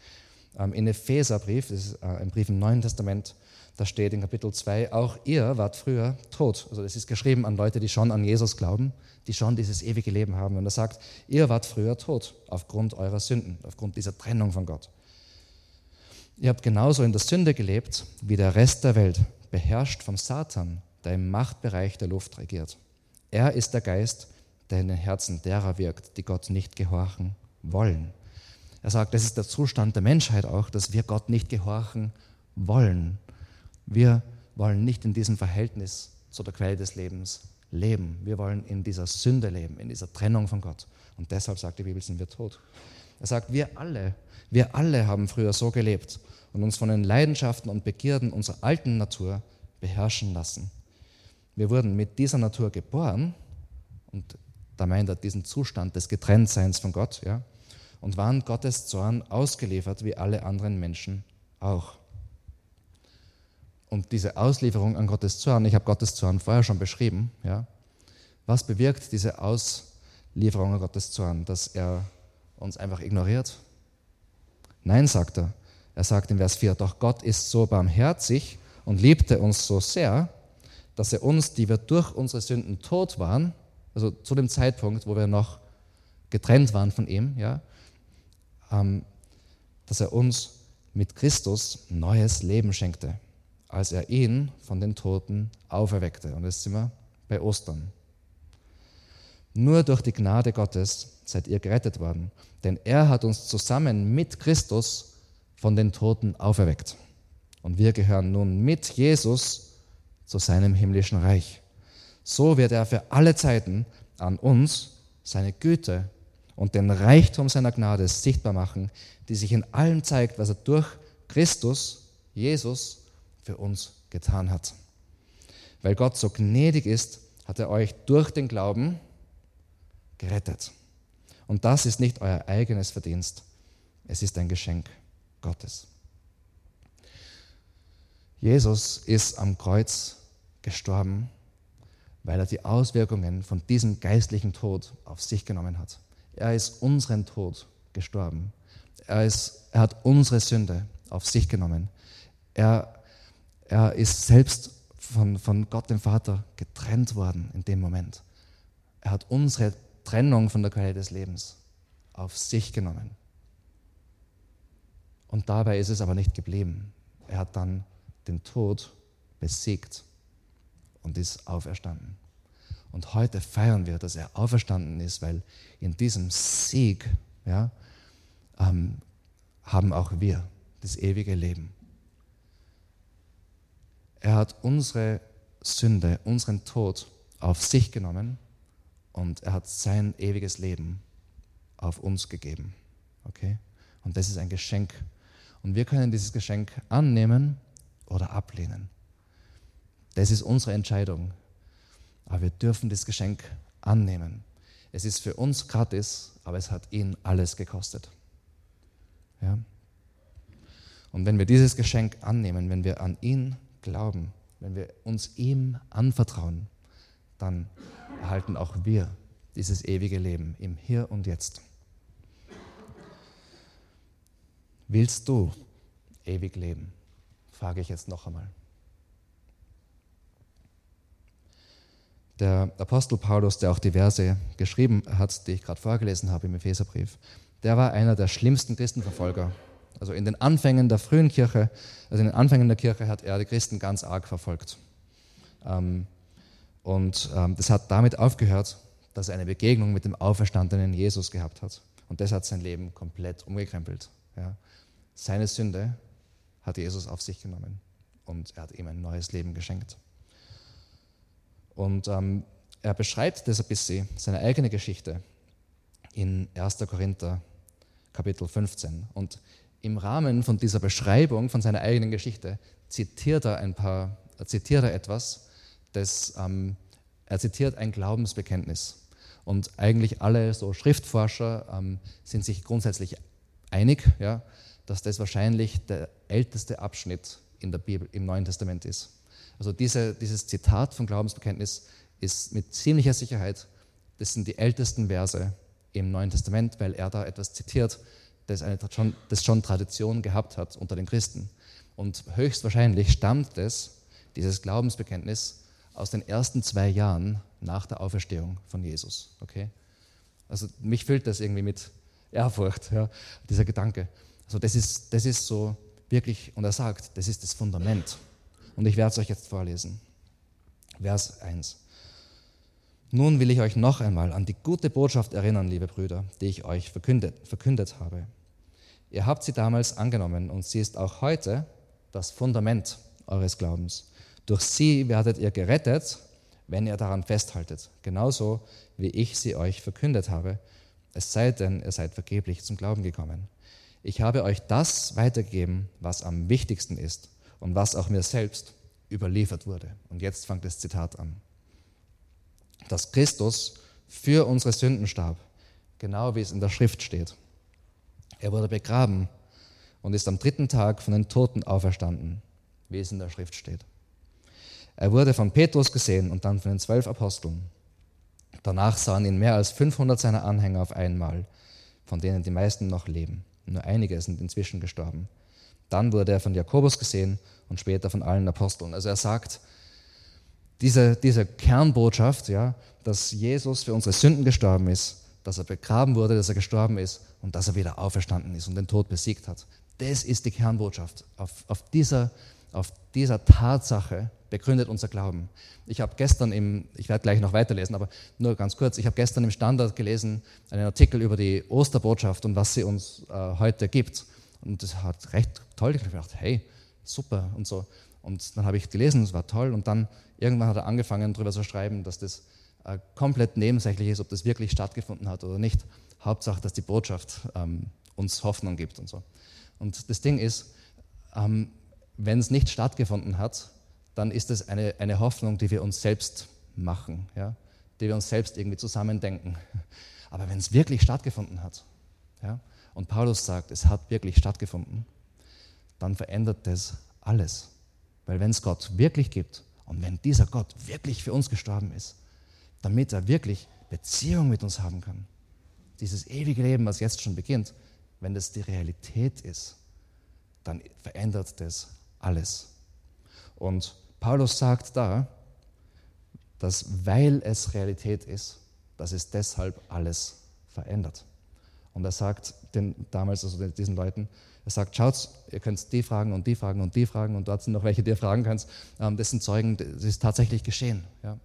Speaker 1: Ähm, in Epheserbrief, das ist äh, ein Brief im Neuen Testament, da steht in Kapitel 2, auch ihr wart früher tot. Also das ist geschrieben an Leute, die schon an Jesus glauben, die schon dieses ewige Leben haben. Und er sagt, ihr wart früher tot aufgrund eurer Sünden, aufgrund dieser Trennung von Gott. Ihr habt genauso in der Sünde gelebt wie der Rest der Welt, beherrscht vom Satan, der im Machtbereich der Luft regiert. Er ist der Geist, der in den Herzen derer wirkt, die Gott nicht gehorchen wollen. Er sagt, das ist der Zustand der Menschheit auch, dass wir Gott nicht gehorchen wollen. Wir wollen nicht in diesem Verhältnis zu der Quelle des Lebens leben. Wir wollen in dieser Sünde leben, in dieser Trennung von Gott. Und deshalb sagt die Bibel, sind wir tot. Er sagt, wir alle, wir alle haben früher so gelebt und uns von den Leidenschaften und Begierden unserer alten Natur beherrschen lassen. Wir wurden mit dieser Natur geboren und da meint er diesen Zustand des Getrenntseins von Gott, ja, und waren Gottes Zorn ausgeliefert wie alle anderen Menschen auch. Und diese Auslieferung an Gottes Zorn, ich habe Gottes Zorn vorher schon beschrieben, ja, was bewirkt diese Auslieferung an Gottes Zorn? Dass er uns einfach ignoriert? Nein, sagt er. Er sagt in Vers 4, doch Gott ist so barmherzig und liebte uns so sehr, dass er uns, die wir durch unsere Sünden tot waren, also zu dem Zeitpunkt, wo wir noch getrennt waren von ihm, ja, ähm, dass er uns mit Christus neues Leben schenkte, als er ihn von den Toten auferweckte. Und jetzt sind wir bei Ostern. Nur durch die Gnade Gottes seid ihr gerettet worden, denn er hat uns zusammen mit Christus von den Toten auferweckt. Und wir gehören nun mit Jesus zu seinem himmlischen Reich. So wird er für alle Zeiten an uns seine Güte und den Reichtum seiner Gnade sichtbar machen, die sich in allem zeigt, was er durch Christus, Jesus, für uns getan hat. Weil Gott so gnädig ist, hat er euch durch den Glauben gerettet. Und das ist nicht euer eigenes Verdienst, es ist ein Geschenk Gottes. Jesus ist am Kreuz gestorben, weil er die Auswirkungen von diesem geistlichen Tod auf sich genommen hat. Er ist unseren Tod gestorben. Er, ist, er hat unsere Sünde auf sich genommen. Er, er ist selbst von, von Gott dem Vater getrennt worden in dem Moment. Er hat unsere Trennung von der Qualität des Lebens auf sich genommen. Und dabei ist es aber nicht geblieben. Er hat dann den Tod besiegt und ist auferstanden. Und heute feiern wir, dass er auferstanden ist, weil in diesem Sieg ja, ähm, haben auch wir das ewige Leben. Er hat unsere Sünde, unseren Tod auf sich genommen und er hat sein ewiges Leben auf uns gegeben. Okay? Und das ist ein Geschenk. Und wir können dieses Geschenk annehmen oder ablehnen. Das ist unsere Entscheidung. Aber wir dürfen das Geschenk annehmen. Es ist für uns gratis, aber es hat ihn alles gekostet. Ja? Und wenn wir dieses Geschenk annehmen, wenn wir an ihn glauben, wenn wir uns ihm anvertrauen, dann erhalten auch wir dieses ewige Leben im Hier und Jetzt. Willst du ewig leben? Frage ich jetzt noch einmal. Der Apostel Paulus, der auch die Verse geschrieben hat, die ich gerade vorgelesen habe im Epheserbrief, der war einer der schlimmsten Christenverfolger. Also in den Anfängen der frühen Kirche, also in den Anfängen der Kirche hat er die Christen ganz arg verfolgt. Ähm, und ähm, das hat damit aufgehört, dass er eine Begegnung mit dem auferstandenen Jesus gehabt hat. Und das hat sein Leben komplett umgekrempelt. Ja. Seine Sünde hat Jesus auf sich genommen und er hat ihm ein neues Leben geschenkt. Und ähm, er beschreibt das ein bisschen, seine eigene Geschichte, in 1. Korinther Kapitel 15. Und im Rahmen von dieser Beschreibung von seiner eigenen Geschichte zitiert er ein paar, zitiert er etwas, das, ähm, er zitiert ein Glaubensbekenntnis. Und eigentlich alle so Schriftforscher ähm, sind sich grundsätzlich einig, ja, dass das wahrscheinlich der älteste Abschnitt in der Bibel, im Neuen Testament ist. Also diese, dieses Zitat vom Glaubensbekenntnis ist mit ziemlicher Sicherheit, das sind die ältesten Verse im Neuen Testament, weil er da etwas zitiert, das, eine, das schon Tradition gehabt hat unter den Christen. Und höchstwahrscheinlich stammt das, dieses Glaubensbekenntnis, aus den ersten zwei Jahren nach der Auferstehung von Jesus. Okay? Also mich füllt das irgendwie mit Ehrfurcht, ja, dieser Gedanke. Also das ist, das ist so wirklich, und er sagt, das ist das Fundament. Und ich werde es euch jetzt vorlesen. Vers 1. Nun will ich euch noch einmal an die gute Botschaft erinnern, liebe Brüder, die ich euch verkündet, verkündet habe. Ihr habt sie damals angenommen und sie ist auch heute das Fundament eures Glaubens. Durch sie werdet ihr gerettet, wenn ihr daran festhaltet, genauso wie ich sie euch verkündet habe, es sei denn, ihr seid vergeblich zum Glauben gekommen. Ich habe euch das weitergegeben, was am wichtigsten ist und was auch mir selbst überliefert wurde. Und jetzt fängt das Zitat an dass Christus für unsere Sünden starb, genau wie es in der Schrift steht. Er wurde begraben und ist am dritten Tag von den Toten auferstanden, wie es in der Schrift steht. Er wurde von Petrus gesehen und dann von den zwölf Aposteln. Danach sahen ihn mehr als 500 seiner Anhänger auf einmal, von denen die meisten noch leben. Nur einige sind inzwischen gestorben. Dann wurde er von Jakobus gesehen und später von allen Aposteln. Also er sagt, diese, diese Kernbotschaft, ja, dass Jesus für unsere Sünden gestorben ist, dass er begraben wurde, dass er gestorben ist und dass er wieder auferstanden ist und den Tod besiegt hat. Das ist die Kernbotschaft. Auf, auf, dieser, auf dieser Tatsache begründet unser Glauben. Ich habe gestern im, ich werde gleich noch weiterlesen, aber nur ganz kurz, ich habe gestern im Standard gelesen, einen Artikel über die Osterbotschaft und was sie uns äh, heute gibt. Und das hat recht toll. Ich habe gedacht, hey, super und so. Und dann habe ich gelesen, es war toll. Und dann irgendwann hat er angefangen, darüber zu schreiben, dass das äh, komplett nebensächlich ist, ob das wirklich stattgefunden hat oder nicht. Hauptsache, dass die Botschaft ähm, uns Hoffnung gibt und so. Und das Ding ist, ähm, wenn es nicht stattgefunden hat, dann ist es eine, eine Hoffnung, die wir uns selbst machen, ja? die wir uns selbst irgendwie zusammendenken. Aber wenn es wirklich stattgefunden hat, ja? und Paulus sagt, es hat wirklich stattgefunden, dann verändert das alles. Weil wenn es Gott wirklich gibt und wenn dieser Gott wirklich für uns gestorben ist, damit er wirklich Beziehung mit uns haben kann, dieses ewige Leben, was jetzt schon beginnt, wenn das die Realität ist, dann verändert das alles. Und Paulus sagt da, dass weil es Realität ist, dass es deshalb alles verändert. Und er sagt den, damals, also diesen Leuten, er sagt, schaut, ihr könnt die fragen und die fragen und die fragen und dort sind noch welche, die ihr fragen könnt. Ähm, das sind Zeugen, das ist tatsächlich geschehen. Ja.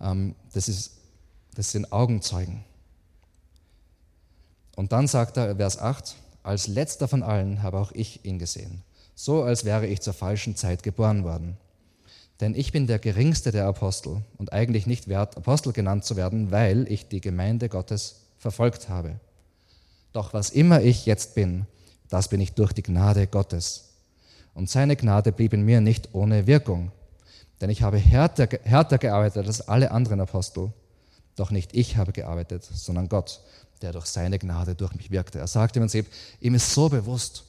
Speaker 1: Ähm, das, ist, das sind Augenzeugen. Und dann sagt er, Vers 8, als letzter von allen habe auch ich ihn gesehen, so als wäre ich zur falschen Zeit geboren worden. Denn ich bin der geringste der Apostel und eigentlich nicht wert, Apostel genannt zu werden, weil ich die Gemeinde Gottes verfolgt habe. Doch was immer ich jetzt bin, das bin ich durch die Gnade Gottes. Und seine Gnade blieb in mir nicht ohne Wirkung. Denn ich habe härter, härter gearbeitet als alle anderen Apostel. Doch nicht ich habe gearbeitet, sondern Gott, der durch seine Gnade durch mich wirkte. Er sagt im Prinzip, ihm ist so bewusst,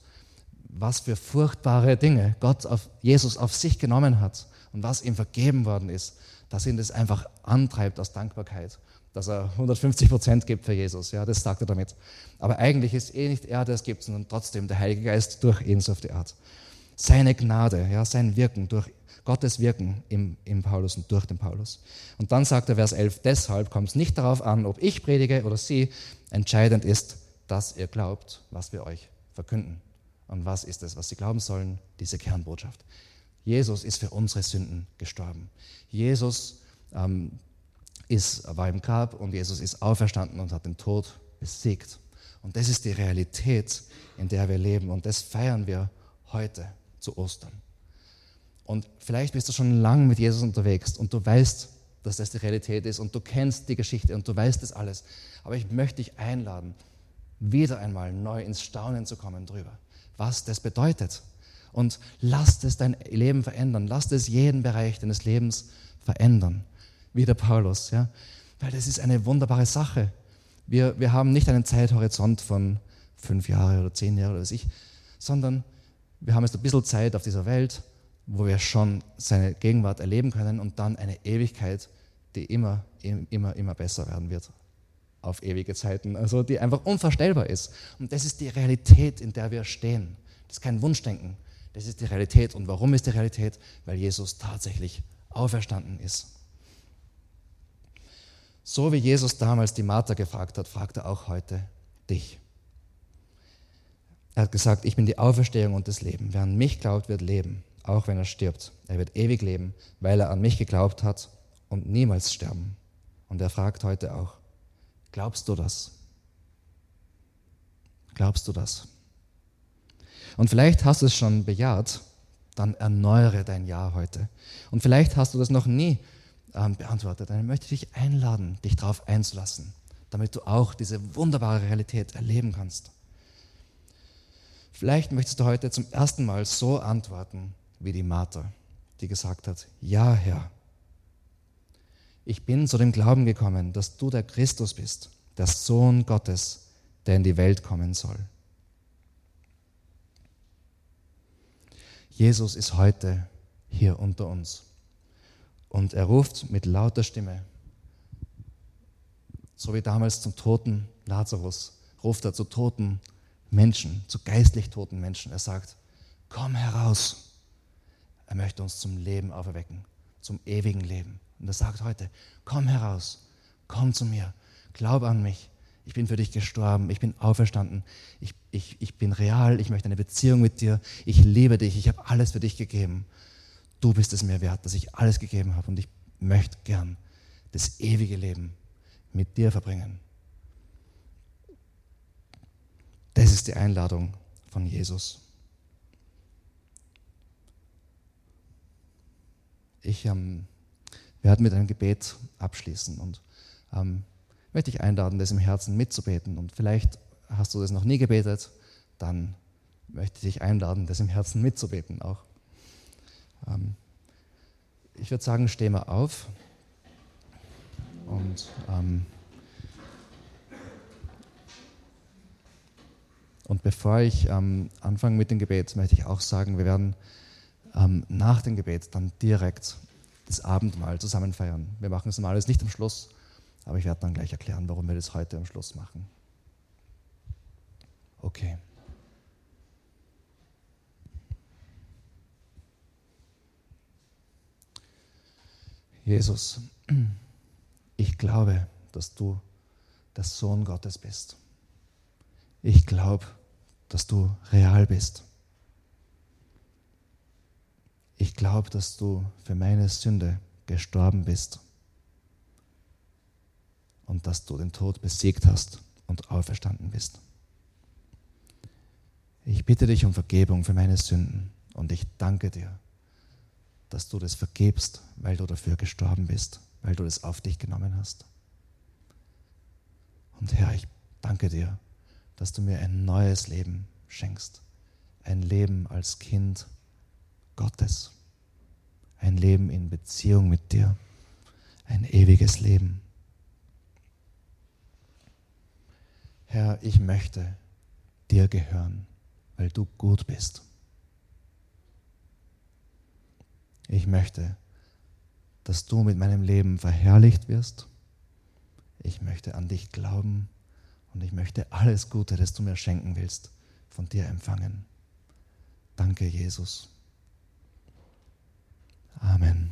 Speaker 1: was für furchtbare Dinge Gott auf Jesus auf sich genommen hat und was ihm vergeben worden ist, dass ihn das einfach antreibt aus Dankbarkeit, dass er 150 Prozent gibt für Jesus. Ja, das sagt er damit. Aber eigentlich ist eh nicht er, der es gibt, sondern trotzdem der Heilige Geist durch ihn so auf die Art. Seine Gnade, ja, sein Wirken durch Gottes Wirken im, im Paulus und durch den Paulus. Und dann sagt er Vers 11, deshalb kommt es nicht darauf an, ob ich predige oder sie, entscheidend ist, dass ihr glaubt, was wir euch verkünden. Und was ist es, was sie glauben sollen? Diese Kernbotschaft. Jesus ist für unsere Sünden gestorben. Jesus ähm, ist, war im Grab und Jesus ist auferstanden und hat den Tod besiegt. Und das ist die Realität, in der wir leben. Und das feiern wir heute zu Ostern. Und vielleicht bist du schon lange mit Jesus unterwegs und du weißt, dass das die Realität ist und du kennst die Geschichte und du weißt das alles. Aber ich möchte dich einladen, wieder einmal neu ins Staunen zu kommen drüber, was das bedeutet. Und lass es dein Leben verändern. Lass es jeden Bereich deines Lebens verändern. Wie der Paulus, ja. Weil das ist eine wunderbare Sache. Wir, wir haben nicht einen Zeithorizont von fünf Jahre oder zehn Jahre oder was ich, sondern wir haben jetzt ein bisschen Zeit auf dieser Welt wo wir schon seine Gegenwart erleben können und dann eine Ewigkeit, die immer, immer, immer besser werden wird auf ewige Zeiten, also die einfach unvorstellbar ist. Und das ist die Realität, in der wir stehen. Das ist kein Wunschdenken, das ist die Realität. Und warum ist die Realität? Weil Jesus tatsächlich auferstanden ist. So wie Jesus damals die Martha gefragt hat, fragt er auch heute dich. Er hat gesagt, ich bin die Auferstehung und das Leben. Wer an mich glaubt, wird leben auch wenn er stirbt. Er wird ewig leben, weil er an mich geglaubt hat und niemals sterben. Und er fragt heute auch, glaubst du das? Glaubst du das? Und vielleicht hast du es schon bejaht, dann erneuere dein Ja heute. Und vielleicht hast du das noch nie ähm, beantwortet, dann möchte ich dich einladen, dich darauf einzulassen, damit du auch diese wunderbare Realität erleben kannst. Vielleicht möchtest du heute zum ersten Mal so antworten, wie die Martha, die gesagt hat, ja Herr, ich bin zu dem Glauben gekommen, dass du der Christus bist, der Sohn Gottes, der in die Welt kommen soll. Jesus ist heute hier unter uns und er ruft mit lauter Stimme, so wie damals zum toten Lazarus, ruft er zu toten Menschen, zu geistlich toten Menschen. Er sagt, komm heraus. Er möchte uns zum Leben auferwecken, zum ewigen Leben. Und er sagt heute, komm heraus, komm zu mir, glaub an mich. Ich bin für dich gestorben, ich bin auferstanden, ich, ich, ich bin real, ich möchte eine Beziehung mit dir, ich liebe dich, ich habe alles für dich gegeben. Du bist es mir wert, dass ich alles gegeben habe und ich möchte gern das ewige Leben mit dir verbringen. Das ist die Einladung von Jesus. Ich ähm, werde mit einem Gebet abschließen und ähm, möchte dich einladen, das im Herzen mitzubeten. Und vielleicht hast du das noch nie gebetet, dann möchte ich dich einladen, das im Herzen mitzubeten auch. Ähm, ich würde sagen, steh mal auf und ähm, Und bevor ich ähm, anfange mit dem Gebet, möchte ich auch sagen, wir werden ähm, nach dem Gebet dann direkt das Abendmahl zusammen feiern. Wir machen es normalerweise nicht am Schluss, aber ich werde dann gleich erklären, warum wir das heute am Schluss machen. Okay. Jesus, ich glaube, dass du der Sohn Gottes bist. Ich glaube, dass du real bist. Ich glaube, dass du für meine Sünde gestorben bist und dass du den Tod besiegt hast und auferstanden bist. Ich bitte dich um Vergebung für meine Sünden und ich danke dir, dass du das vergebst, weil du dafür gestorben bist, weil du das auf dich genommen hast. Und Herr, ich danke dir, dass du mir ein neues Leben schenkst, ein Leben als Kind Gottes, ein Leben in Beziehung mit dir, ein ewiges Leben. Herr, ich möchte dir gehören, weil du gut bist. Ich möchte, dass du mit meinem Leben verherrlicht wirst. Ich möchte an dich glauben und ich möchte alles Gute, das du mir schenken willst, von dir empfangen. Danke, Jesus. Amen.